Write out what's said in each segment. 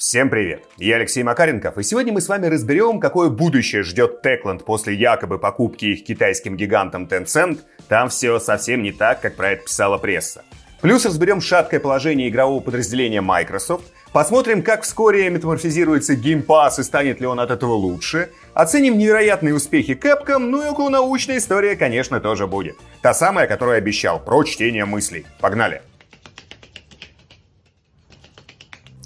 Всем привет! Я Алексей Макаренков, и сегодня мы с вами разберем, какое будущее ждет Techland после якобы покупки их китайским гигантом Tencent. Там все совсем не так, как про это писала пресса. Плюс разберем шаткое положение игрового подразделения Microsoft, посмотрим, как вскоре метаморфизируется Game Pass и станет ли он от этого лучше, оценим невероятные успехи Capcom, ну и околонаучная история, конечно, тоже будет. Та самая, которую обещал, про чтение мыслей. Погнали!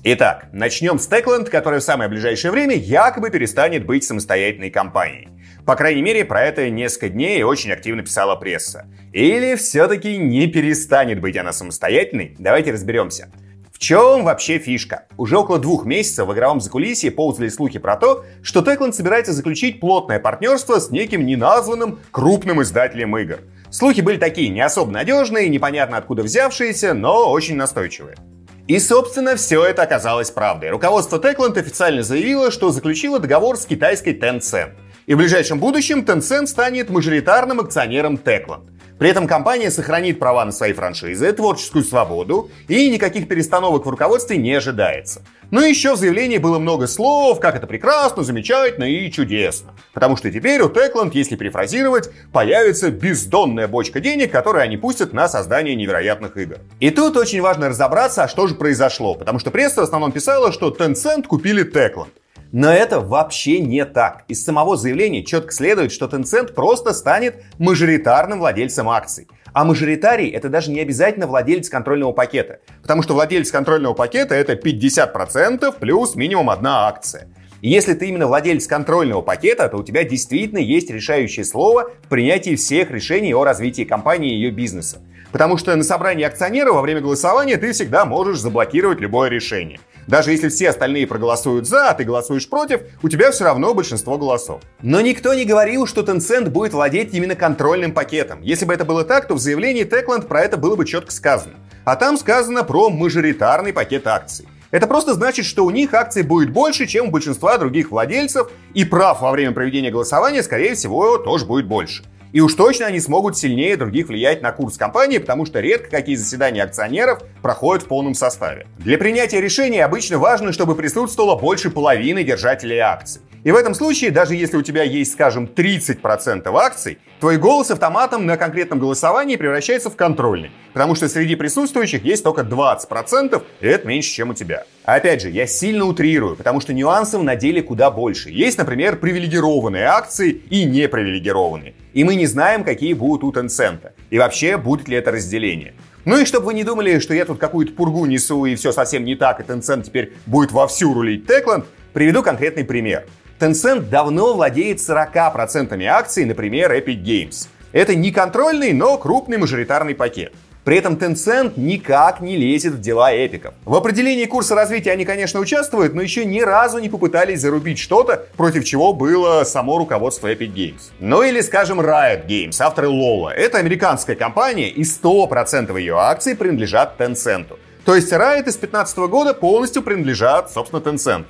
Итак, начнем с Techland, которая в самое ближайшее время якобы перестанет быть самостоятельной компанией. По крайней мере, про это несколько дней очень активно писала пресса. Или все-таки не перестанет быть она самостоятельной? Давайте разберемся. В чем вообще фишка? Уже около двух месяцев в игровом закулисье ползали слухи про то, что Techland собирается заключить плотное партнерство с неким неназванным крупным издателем игр. Слухи были такие не особо надежные, непонятно откуда взявшиеся, но очень настойчивые. И, собственно, все это оказалось правдой. Руководство Techland официально заявило, что заключило договор с китайской Tencent. И в ближайшем будущем Tencent станет мажоритарным акционером Techland. При этом компания сохранит права на свои франшизы, творческую свободу и никаких перестановок в руководстве не ожидается. Но еще в заявлении было много слов, как это прекрасно, замечательно и чудесно. Потому что теперь у Techland, если перефразировать, появится бездонная бочка денег, которую они пустят на создание невероятных игр. И тут очень важно разобраться, а что же произошло. Потому что пресса в основном писала, что Tencent купили Techland. Но это вообще не так. Из самого заявления четко следует, что Tencent просто станет мажоритарным владельцем акций. А мажоритарий это даже не обязательно владелец контрольного пакета. Потому что владелец контрольного пакета это 50% плюс минимум одна акция. И если ты именно владелец контрольного пакета, то у тебя действительно есть решающее слово в принятии всех решений о развитии компании и ее бизнеса. Потому что на собрании акционеров во время голосования ты всегда можешь заблокировать любое решение. Даже если все остальные проголосуют за, а ты голосуешь против, у тебя все равно большинство голосов. Но никто не говорил, что Tencent будет владеть именно контрольным пакетом. Если бы это было так, то в заявлении Techland про это было бы четко сказано. А там сказано про мажоритарный пакет акций. Это просто значит, что у них акций будет больше, чем у большинства других владельцев, и прав во время проведения голосования, скорее всего, тоже будет больше. И уж точно они смогут сильнее других влиять на курс компании, потому что редко какие заседания акционеров проходят в полном составе. Для принятия решений обычно важно, чтобы присутствовало больше половины держателей акций. И в этом случае, даже если у тебя есть, скажем, 30% акций, твой голос автоматом на конкретном голосовании превращается в контрольный. Потому что среди присутствующих есть только 20%, и это меньше, чем у тебя. Опять же, я сильно утрирую, потому что нюансов на деле куда больше. Есть, например, привилегированные акции и непривилегированные. И мы не знаем, какие будут у Tencent. И вообще, будет ли это разделение. Ну и чтобы вы не думали, что я тут какую-то пургу несу и все совсем не так, и Tencent теперь будет вовсю рулить Techland, приведу конкретный пример. Tencent давно владеет 40% акций, например, Epic Games. Это не контрольный, но крупный мажоритарный пакет. При этом Tencent никак не лезет в дела эпиков. В определении курса развития они, конечно, участвуют, но еще ни разу не попытались зарубить что-то, против чего было само руководство Epic Games. Ну или, скажем, Riot Games, авторы Лола. Это американская компания, и 100% ее акций принадлежат Tencent. То есть Riot из 2015 года полностью принадлежат, собственно, Tencent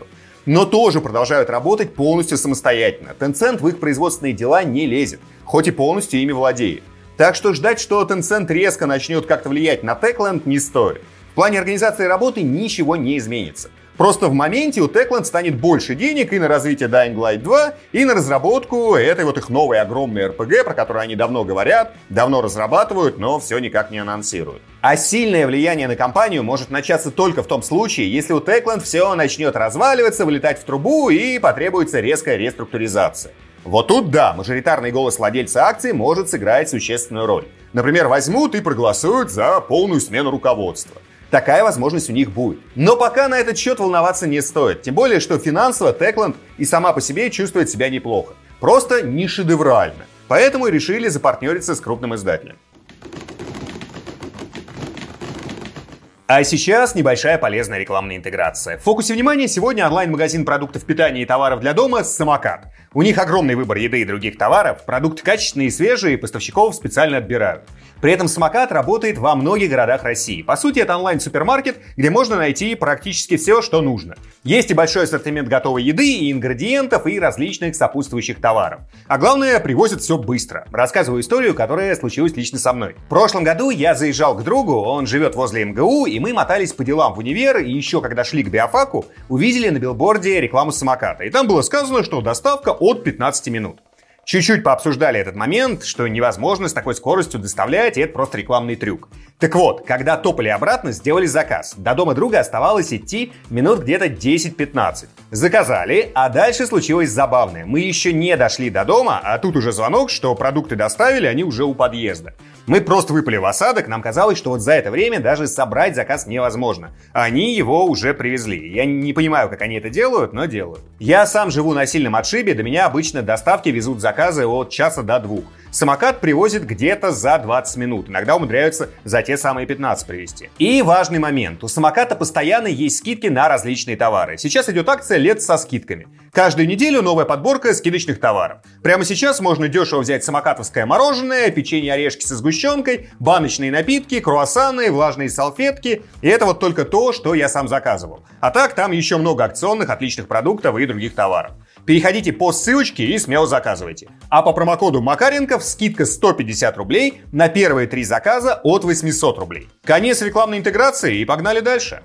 но тоже продолжают работать полностью самостоятельно. Tencent в их производственные дела не лезет, хоть и полностью ими владеет. Так что ждать, что Tencent резко начнет как-то влиять на Techland не стоит. В плане организации работы ничего не изменится. Просто в моменте у Techland станет больше денег и на развитие Dying Light 2, и на разработку этой вот их новой огромной RPG, про которую они давно говорят, давно разрабатывают, но все никак не анонсируют. А сильное влияние на компанию может начаться только в том случае, если у Techland все начнет разваливаться, вылетать в трубу и потребуется резкая реструктуризация. Вот тут да, мажоритарный голос владельца акций может сыграть существенную роль. Например, возьмут и проголосуют за полную смену руководства. Такая возможность у них будет. Но пока на этот счет волноваться не стоит. Тем более, что финансово Techland и сама по себе чувствует себя неплохо. Просто не шедеврально. Поэтому и решили запартнериться с крупным издателем. А сейчас небольшая полезная рекламная интеграция. В фокусе внимания сегодня онлайн-магазин продуктов питания и товаров для дома «Самокат». У них огромный выбор еды и других товаров, продукты качественные и свежие, поставщиков специально отбирают. При этом самокат работает во многих городах России. По сути, это онлайн-супермаркет, где можно найти практически все, что нужно. Есть и большой ассортимент готовой еды, и ингредиентов, и различных сопутствующих товаров. А главное, привозят все быстро. Рассказываю историю, которая случилась лично со мной. В прошлом году я заезжал к другу, он живет возле МГУ, и мы мотались по делам в универ, и еще когда шли к биофаку, увидели на билборде рекламу самоката. И там было сказано, что доставка от 15 минут. Чуть-чуть пообсуждали этот момент, что невозможно с такой скоростью доставлять, и это просто рекламный трюк. Так вот, когда топали обратно, сделали заказ. До дома друга оставалось идти минут где-то 10-15. Заказали, а дальше случилось забавное. Мы еще не дошли до дома, а тут уже звонок, что продукты доставили, они уже у подъезда. Мы просто выпали в осадок, нам казалось, что вот за это время даже собрать заказ невозможно. Они его уже привезли. Я не понимаю, как они это делают, но делают. Я сам живу на сильном отшибе, до меня обычно доставки везут заказы от часа до двух. Самокат привозит где-то за 20 минут. Иногда умудряются за те самые 15 привезти. И важный момент. У самоката постоянно есть скидки на различные товары. Сейчас идет акция «Лет со скидками». Каждую неделю новая подборка скидочных товаров. Прямо сейчас можно дешево взять самокатовское мороженое, печенье орешки со сгущенкой, баночные напитки, круассаны, влажные салфетки. И это вот только то, что я сам заказывал. А так там еще много акционных отличных продуктов и других товаров. Переходите по ссылочке и смело заказывайте. А по промокоду Макаренков скидка 150 рублей на первые три заказа от 800 рублей. Конец рекламной интеграции и погнали дальше.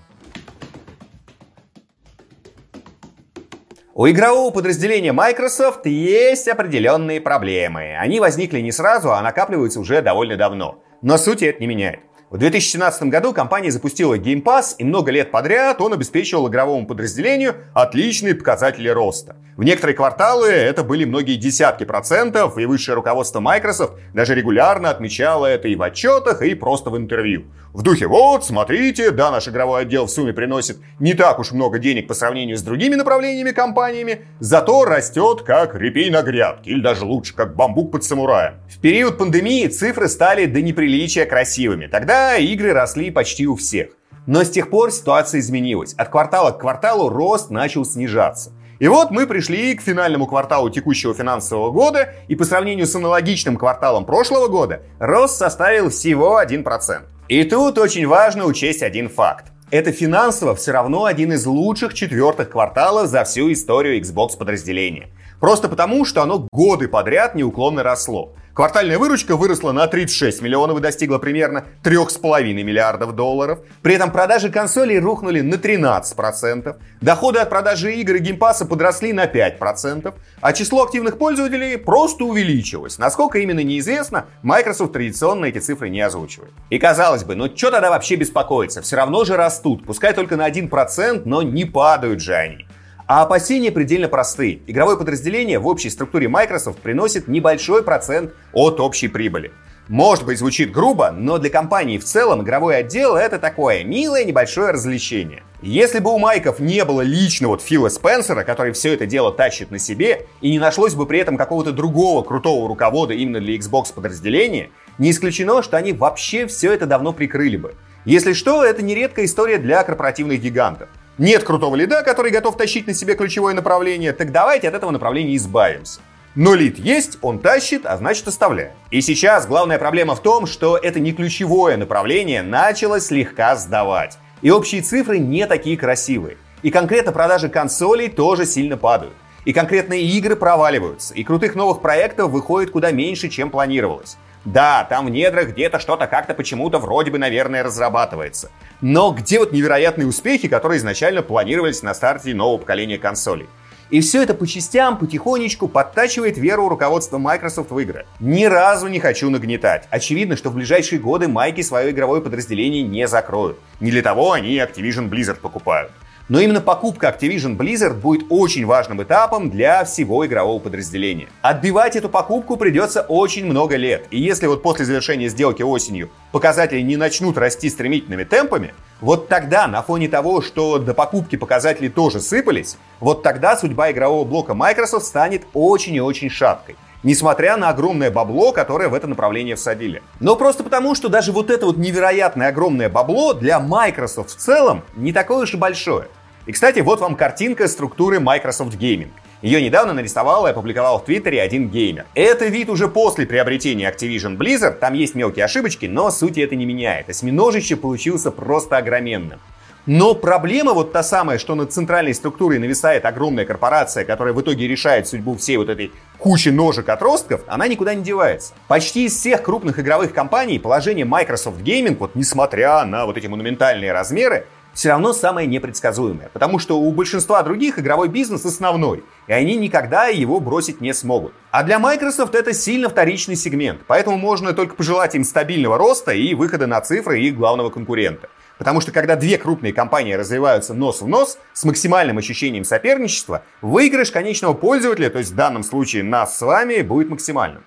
У игрового подразделения Microsoft есть определенные проблемы. Они возникли не сразу, а накапливаются уже довольно давно. Но суть это не меняет. В 2017 году компания запустила Game Pass, и много лет подряд он обеспечивал игровому подразделению отличные показатели роста. В некоторые кварталы это были многие десятки процентов, и высшее руководство Microsoft даже регулярно отмечало это и в отчетах, и просто в интервью. В духе «Вот, смотрите, да, наш игровой отдел в сумме приносит не так уж много денег по сравнению с другими направлениями компаниями, зато растет как репей на грядке, или даже лучше, как бамбук под самураем». В период пандемии цифры стали до неприличия красивыми. Тогда игры росли почти у всех. Но с тех пор ситуация изменилась. От квартала к кварталу рост начал снижаться. И вот мы пришли к финальному кварталу текущего финансового года, и по сравнению с аналогичным кварталом прошлого года, рост составил всего 1%. И тут очень важно учесть один факт. Это финансово все равно один из лучших четвертых кварталов за всю историю Xbox подразделения. Просто потому, что оно годы подряд неуклонно росло. Квартальная выручка выросла на 36 миллионов и достигла примерно 3,5 миллиардов долларов. При этом продажи консолей рухнули на 13%. Доходы от продажи игр и Game Pass а подросли на 5%. А число активных пользователей просто увеличилось. Насколько именно неизвестно, Microsoft традиционно эти цифры не озвучивает. И казалось бы, ну что тогда вообще беспокоиться? Все равно же растут. Пускай только на 1%, но не падают же они. А опасения предельно просты. Игровое подразделение в общей структуре Microsoft приносит небольшой процент от общей прибыли. Может быть, звучит грубо, но для компании в целом игровой отдел это такое милое небольшое развлечение. Если бы у Майков не было лично вот Фила Спенсера, который все это дело тащит на себе, и не нашлось бы при этом какого-то другого крутого руковода именно для Xbox подразделения, не исключено, что они вообще все это давно прикрыли бы. Если что, это нередкая история для корпоративных гигантов. Нет крутого лида, который готов тащить на себе ключевое направление, так давайте от этого направления избавимся. Но лид есть, он тащит, а значит оставляем. И сейчас главная проблема в том, что это не ключевое направление начало слегка сдавать. И общие цифры не такие красивые. И конкретно продажи консолей тоже сильно падают. И конкретные игры проваливаются. И крутых новых проектов выходит куда меньше, чем планировалось. Да, там в недрах где-то что-то как-то почему-то вроде бы, наверное, разрабатывается. Но где вот невероятные успехи, которые изначально планировались на старте нового поколения консолей? И все это по частям, потихонечку подтачивает веру руководства Microsoft в игры. Ни разу не хочу нагнетать. Очевидно, что в ближайшие годы майки свое игровое подразделение не закроют. Не для того они Activision Blizzard покупают. Но именно покупка Activision Blizzard будет очень важным этапом для всего игрового подразделения. Отбивать эту покупку придется очень много лет. И если вот после завершения сделки осенью показатели не начнут расти стремительными темпами, вот тогда, на фоне того, что до покупки показатели тоже сыпались, вот тогда судьба игрового блока Microsoft станет очень и очень шаткой несмотря на огромное бабло, которое в это направление всадили. Но просто потому, что даже вот это вот невероятное огромное бабло для Microsoft в целом не такое уж и большое. И, кстати, вот вам картинка структуры Microsoft Gaming. Ее недавно нарисовал и опубликовал в Твиттере один геймер. Это вид уже после приобретения Activision Blizzard, там есть мелкие ошибочки, но сути это не меняет. Осьминожище получился просто огроменным. Но проблема вот та самая, что над центральной структурой нависает огромная корпорация, которая в итоге решает судьбу всей вот этой кучи ножек отростков, она никуда не девается. Почти из всех крупных игровых компаний положение Microsoft Gaming, вот несмотря на вот эти монументальные размеры, все равно самое непредсказуемое, потому что у большинства других игровой бизнес основной, и они никогда его бросить не смогут. А для Microsoft это сильно вторичный сегмент, поэтому можно только пожелать им стабильного роста и выхода на цифры их главного конкурента. Потому что когда две крупные компании развиваются нос в нос с максимальным ощущением соперничества, выигрыш конечного пользователя, то есть в данном случае нас с вами, будет максимальным.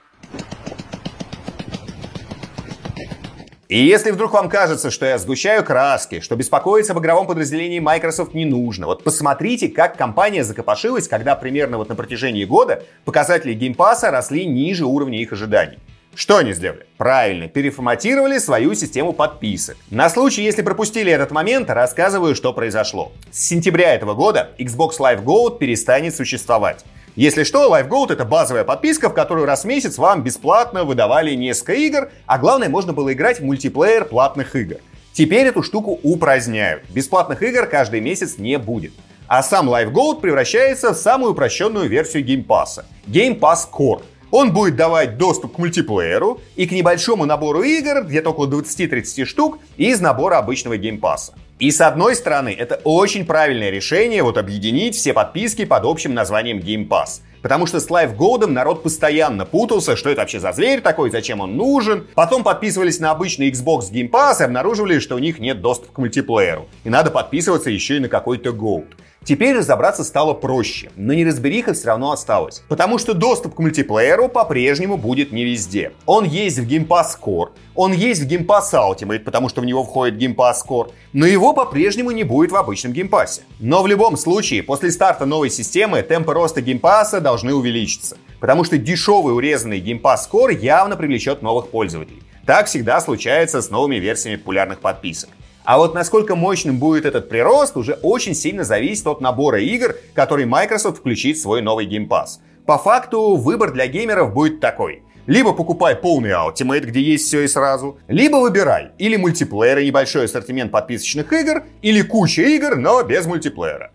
И если вдруг вам кажется, что я сгущаю краски, что беспокоиться об игровом подразделении Microsoft не нужно, вот посмотрите, как компания закопошилась, когда примерно вот на протяжении года показатели геймпаса росли ниже уровня их ожиданий. Что они сделали? Правильно, переформатировали свою систему подписок. На случай, если пропустили этот момент, рассказываю, что произошло. С сентября этого года Xbox Live Gold перестанет существовать. Если что, Live Gold это базовая подписка, в которую раз в месяц вам бесплатно выдавали несколько игр, а главное, можно было играть в мультиплеер платных игр. Теперь эту штуку упраздняют. Бесплатных игр каждый месяц не будет. А сам Live Gold превращается в самую упрощенную версию Game Pass. Game Pass Core. Он будет давать доступ к мультиплееру и к небольшому набору игр, где-то около 20-30 штук, из набора обычного Game Pass а. И с одной стороны, это очень правильное решение вот объединить все подписки под общим названием Game Pass. Потому что с Live Gold народ постоянно путался, что это вообще за зверь такой, зачем он нужен. Потом подписывались на обычный Xbox Game Pass и обнаруживали, что у них нет доступа к мультиплееру. И надо подписываться еще и на какой-то Gold. Теперь разобраться стало проще, но неразбериха все равно осталась. Потому что доступ к мультиплееру по-прежнему будет не везде. Он есть в Game Pass Core, он есть в Game Pass Ultimate, потому что в него входит Game Pass Core, но его по-прежнему не будет в обычном Game. Но в любом случае, после старта новой системы темпы роста Game Pass должны увеличиться, потому что дешевый урезанный Game Pass Core явно привлечет новых пользователей. Так всегда случается с новыми версиями популярных подписок. А вот насколько мощным будет этот прирост, уже очень сильно зависит от набора игр, который Microsoft включит в свой новый Game Pass. По факту, выбор для геймеров будет такой. Либо покупай полный Ultimate, где есть все и сразу, либо выбирай или мультиплеер и небольшой ассортимент подписочных игр, или куча игр, но без мультиплеера.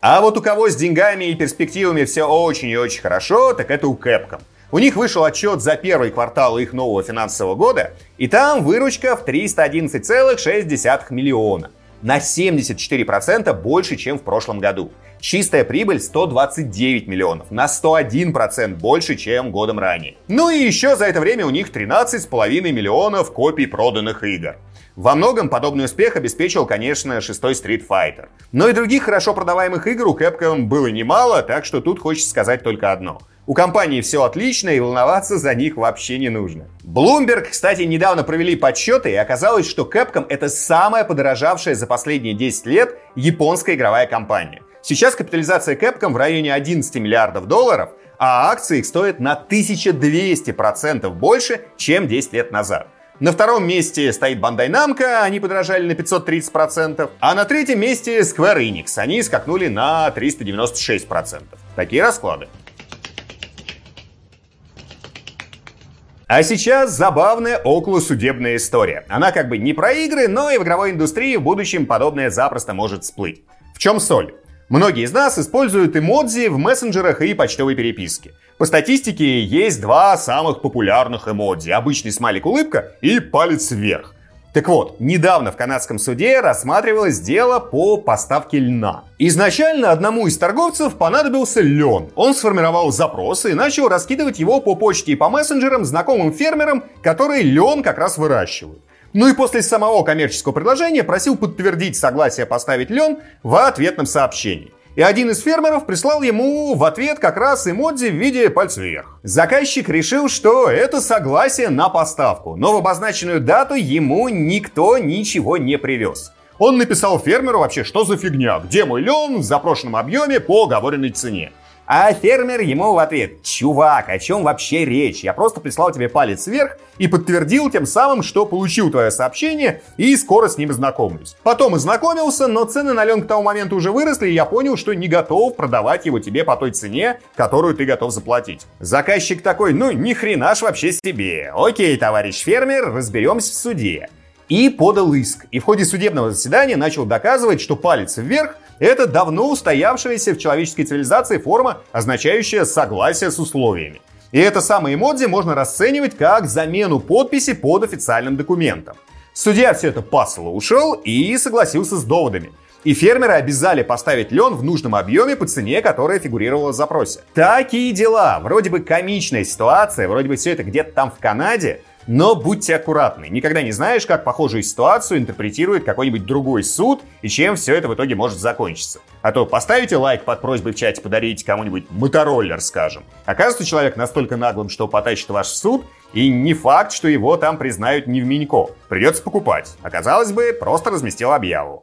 А вот у кого с деньгами и перспективами все очень и очень хорошо, так это у Capcom. У них вышел отчет за первый квартал их нового финансового года, и там выручка в 311,6 миллиона. На 74% больше, чем в прошлом году. Чистая прибыль 129 миллионов, на 101% больше, чем годом ранее. Ну и еще за это время у них 13,5 миллионов копий проданных игр. Во многом подобный успех обеспечил, конечно, шестой Street Fighter. Но и других хорошо продаваемых игр у Capcom было немало, так что тут хочется сказать только одно – у компании все отлично и волноваться за них вообще не нужно. Bloomberg, кстати, недавно провели подсчеты и оказалось, что Capcom это самая подорожавшая за последние 10 лет японская игровая компания. Сейчас капитализация Capcom в районе 11 миллиардов долларов, а акции их стоят на 1200% больше, чем 10 лет назад. На втором месте стоит Bandai Namco, они подорожали на 530%, а на третьем месте Square Enix, они скакнули на 396%. Такие расклады. А сейчас забавная околосудебная история. Она как бы не про игры, но и в игровой индустрии в будущем подобное запросто может всплыть. В чем соль? Многие из нас используют эмодзи в мессенджерах и почтовой переписке. По статистике есть два самых популярных эмодзи. Обычный смайлик-улыбка и палец вверх. Так вот, недавно в канадском суде рассматривалось дело по поставке льна. Изначально одному из торговцев понадобился лен. Он сформировал запрос и начал раскидывать его по почте и по мессенджерам знакомым фермерам, которые лен как раз выращивают. Ну и после самого коммерческого предложения просил подтвердить согласие поставить лен в ответном сообщении. И один из фермеров прислал ему в ответ как раз эмодзи в виде пальца вверх. Заказчик решил, что это согласие на поставку, но в обозначенную дату ему никто ничего не привез. Он написал фермеру вообще, что за фигня, где мой лен в запрошенном объеме по оговоренной цене. А фермер ему в ответ, чувак, о чем вообще речь? Я просто прислал тебе палец вверх и подтвердил тем самым, что получил твое сообщение и скоро с ним знакомлюсь. Потом и знакомился, но цены на лен к тому моменту уже выросли, и я понял, что не готов продавать его тебе по той цене, которую ты готов заплатить. Заказчик такой, ну ни хрена ж вообще себе. Окей, товарищ фермер, разберемся в суде. и подал иск. И в ходе судебного заседания начал доказывать, что палец вверх – это давно устоявшаяся в человеческой цивилизации форма, означающая согласие с условиями. И это самое эмодзи можно расценивать как замену подписи под официальным документом. Судья все это пасло ушел и согласился с доводами. И фермеры обязали поставить лен в нужном объеме по цене, которая фигурировала в запросе. Такие дела. Вроде бы комичная ситуация, вроде бы все это где-то там в Канаде, но будьте аккуратны. Никогда не знаешь, как похожую ситуацию интерпретирует какой-нибудь другой суд и чем все это в итоге может закончиться. А то поставите лайк под просьбой в чате подарить кому-нибудь мотороллер, скажем. Оказывается, человек настолько наглым, что потащит ваш суд, и не факт, что его там признают не в Минько. Придется покупать. Оказалось бы, просто разместил объяву.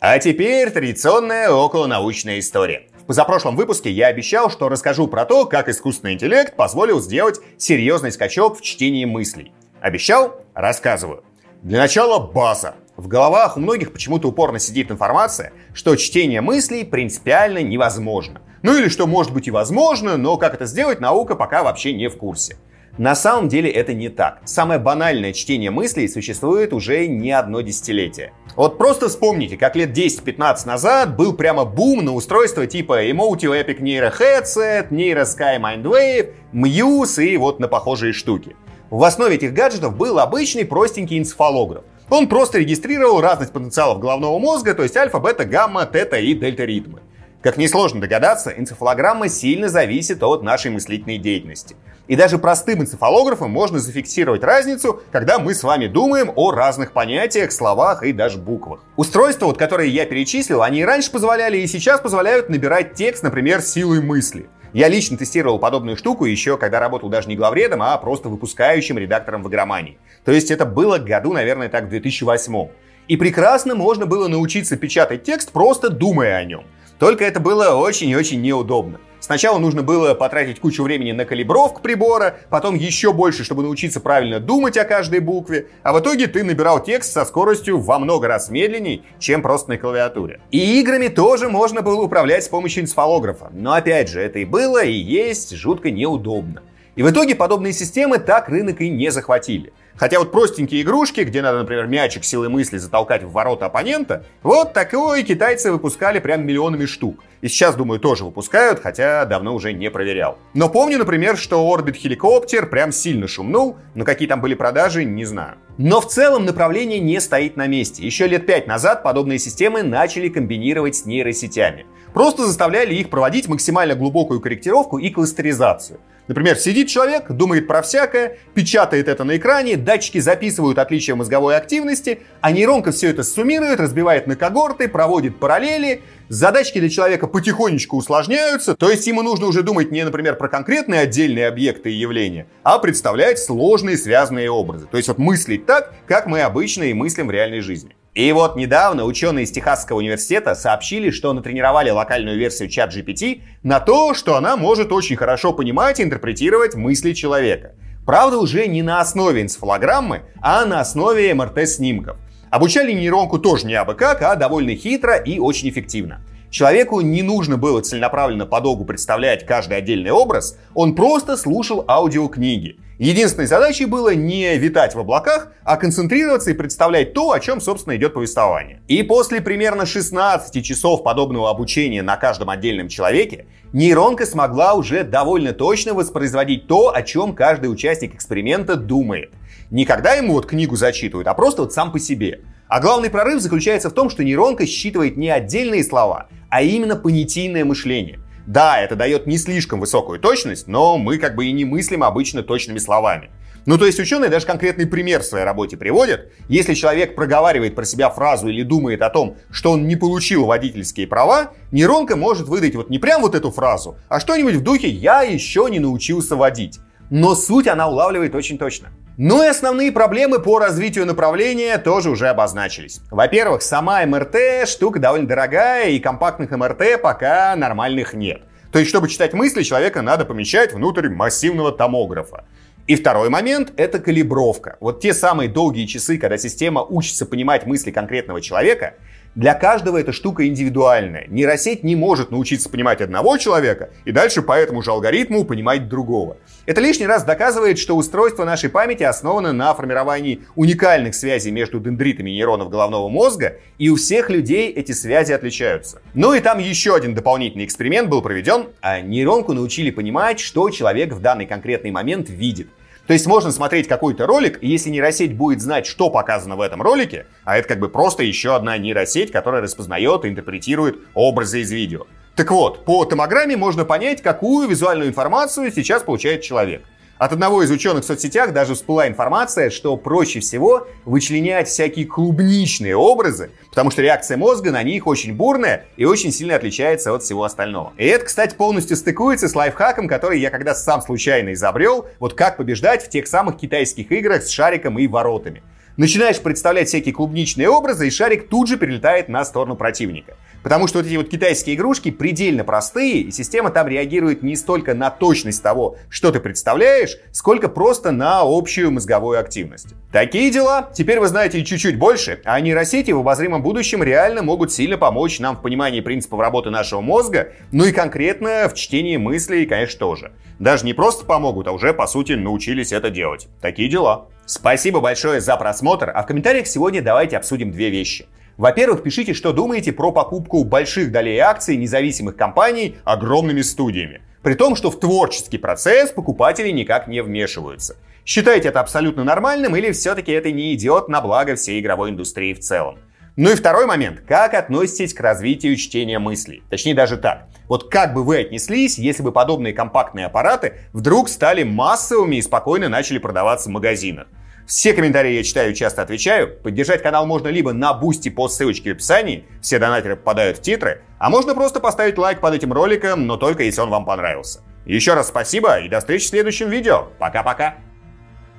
А теперь традиционная околонаучная история. В позапрошлом выпуске я обещал, что расскажу про то, как искусственный интеллект позволил сделать серьезный скачок в чтении мыслей. Обещал? Рассказываю. Для начала база. В головах у многих почему-то упорно сидит информация, что чтение мыслей принципиально невозможно. Ну или что может быть и возможно, но как это сделать, наука пока вообще не в курсе. На самом деле это не так. Самое банальное чтение мыслей существует уже не одно десятилетие. Вот просто вспомните, как лет 10-15 назад был прямо бум на устройства типа Emotive Epic Neuro Headset, Neuro Sky Mindwave, Muse и вот на похожие штуки. В основе этих гаджетов был обычный простенький энцефалограф. Он просто регистрировал разность потенциалов головного мозга, то есть альфа, бета, гамма, тета и дельта ритмы. Как несложно догадаться, энцефалограмма сильно зависит от нашей мыслительной деятельности. И даже простым энцефалографом можно зафиксировать разницу, когда мы с вами думаем о разных понятиях, словах и даже буквах. Устройства, вот, которые я перечислил, они и раньше позволяли и сейчас позволяют набирать текст, например, силой мысли. Я лично тестировал подобную штуку еще, когда работал даже не главредом, а просто выпускающим редактором в игромании. То есть это было году, наверное, так в 2008. И прекрасно можно было научиться печатать текст, просто думая о нем. Только это было очень и очень неудобно. Сначала нужно было потратить кучу времени на калибровку прибора, потом еще больше, чтобы научиться правильно думать о каждой букве, а в итоге ты набирал текст со скоростью во много раз медленней, чем просто на клавиатуре. И играми тоже можно было управлять с помощью энцефалографа, но опять же, это и было, и есть жутко неудобно. И в итоге подобные системы так рынок и не захватили. Хотя вот простенькие игрушки, где надо, например, мячик силы мысли затолкать в ворота оппонента, вот такое китайцы выпускали прям миллионами штук. И сейчас, думаю, тоже выпускают, хотя давно уже не проверял. Но помню, например, что Orbit Helicopter прям сильно шумнул, но какие там были продажи, не знаю. Но в целом направление не стоит на месте. Еще лет пять назад подобные системы начали комбинировать с нейросетями. Просто заставляли их проводить максимально глубокую корректировку и кластеризацию. Например, сидит человек, думает про всякое, печатает это на экране, датчики записывают отличия мозговой активности, а нейронка все это суммирует, разбивает на когорты, проводит параллели, задачки для человека потихонечку усложняются, то есть ему нужно уже думать не, например, про конкретные отдельные объекты и явления, а представлять сложные связанные образы. То есть вот мыслить так, как мы обычно и мыслим в реальной жизни. И вот недавно ученые из Техасского университета сообщили, что натренировали локальную версию чат GPT на то, что она может очень хорошо понимать и интерпретировать мысли человека. Правда, уже не на основе энцефалограммы, а на основе МРТ-снимков. Обучали нейронку тоже не абы как, а довольно хитро и очень эффективно. Человеку не нужно было целенаправленно подолгу представлять каждый отдельный образ, он просто слушал аудиокниги. Единственной задачей было не витать в облаках, а концентрироваться и представлять то, о чем, собственно, идет повествование. И после примерно 16 часов подобного обучения на каждом отдельном человеке, нейронка смогла уже довольно точно воспроизводить то, о чем каждый участник эксперимента думает. Не когда ему вот книгу зачитывают, а просто вот сам по себе. А главный прорыв заключается в том, что нейронка считывает не отдельные слова, а именно понятийное мышление. Да, это дает не слишком высокую точность, но мы как бы и не мыслим обычно точными словами. Ну, то есть ученые даже конкретный пример в своей работе приводят. Если человек проговаривает про себя фразу или думает о том, что он не получил водительские права, нейронка может выдать вот не прям вот эту фразу, а что-нибудь в духе «я еще не научился водить». Но суть она улавливает очень точно. Ну и основные проблемы по развитию направления тоже уже обозначились. Во-первых, сама МРТ штука довольно дорогая, и компактных МРТ пока нормальных нет. То есть, чтобы читать мысли, человека надо помещать внутрь массивного томографа. И второй момент — это калибровка. Вот те самые долгие часы, когда система учится понимать мысли конкретного человека, Для каждого эта штука индивидуальная. Нейросеть не может научиться понимать одного человека и дальше по этому же алгоритму понимать другого. Это лишний раз доказывает, что устройство нашей памяти основано на формировании уникальных связей между дендритами нейронов головного мозга, и у всех людей эти связи отличаются. Ну и там еще один дополнительный эксперимент был проведен, а нейронку научили понимать, что человек в данный конкретный момент видит. То есть можно смотреть какой-то ролик, и если нейросеть будет знать, что показано в этом ролике, а это как бы просто еще одна нейросеть, которая распознает и интерпретирует образы из видео. Так вот, по томограмме можно понять, какую визуальную информацию сейчас получает человек. От одного из ученых в соцсетях даже всплыла информация, что проще всего вычленять всякие клубничные образы, потому что реакция мозга на них очень бурная и очень сильно отличается от всего остального. И это, кстати, полностью стыкуется с лайфхаком, который я когда сам случайно изобрел, вот как побеждать в тех самых китайских играх с шариком и воротами. Начинаешь представлять всякие клубничные образы, и шарик тут же перелетает на сторону противника. Потому что вот эти вот китайские игрушки предельно простые, и система там реагирует не столько на точность того, что ты представляешь, сколько просто на общую мозговую активность. Такие дела. Теперь вы знаете чуть-чуть больше, а нейросети в обозримом будущем реально могут сильно помочь нам в понимании принципов работы нашего мозга, ну и конкретно в чтении мыслей, конечно, тоже. Даже не просто помогут, а уже, по сути, научились это делать. Такие дела. Спасибо большое за просмотр, а в комментариях сегодня давайте обсудим две вещи. Во-первых, пишите, что думаете про покупку больших долей акций независимых компаний огромными студиями. При том, что в творческий процесс покупатели никак не вмешиваются. Считаете это абсолютно нормальным или все-таки это не идет на благо всей игровой индустрии в целом? Ну и второй момент. Как относитесь к развитию чтения мыслей? Точнее даже так. Вот как бы вы отнеслись, если бы подобные компактные аппараты вдруг стали массовыми и спокойно начали продаваться в магазинах? Все комментарии я читаю часто отвечаю. Поддержать канал можно либо на Boosty по ссылочке в описании, все донатеры попадают в титры, а можно просто поставить лайк под этим роликом, но только если он вам понравился. Еще раз спасибо и до встречи в следующем видео. Пока-пока.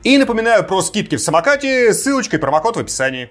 И напоминаю про скидки в самокате, ссылочка и промокод в описании.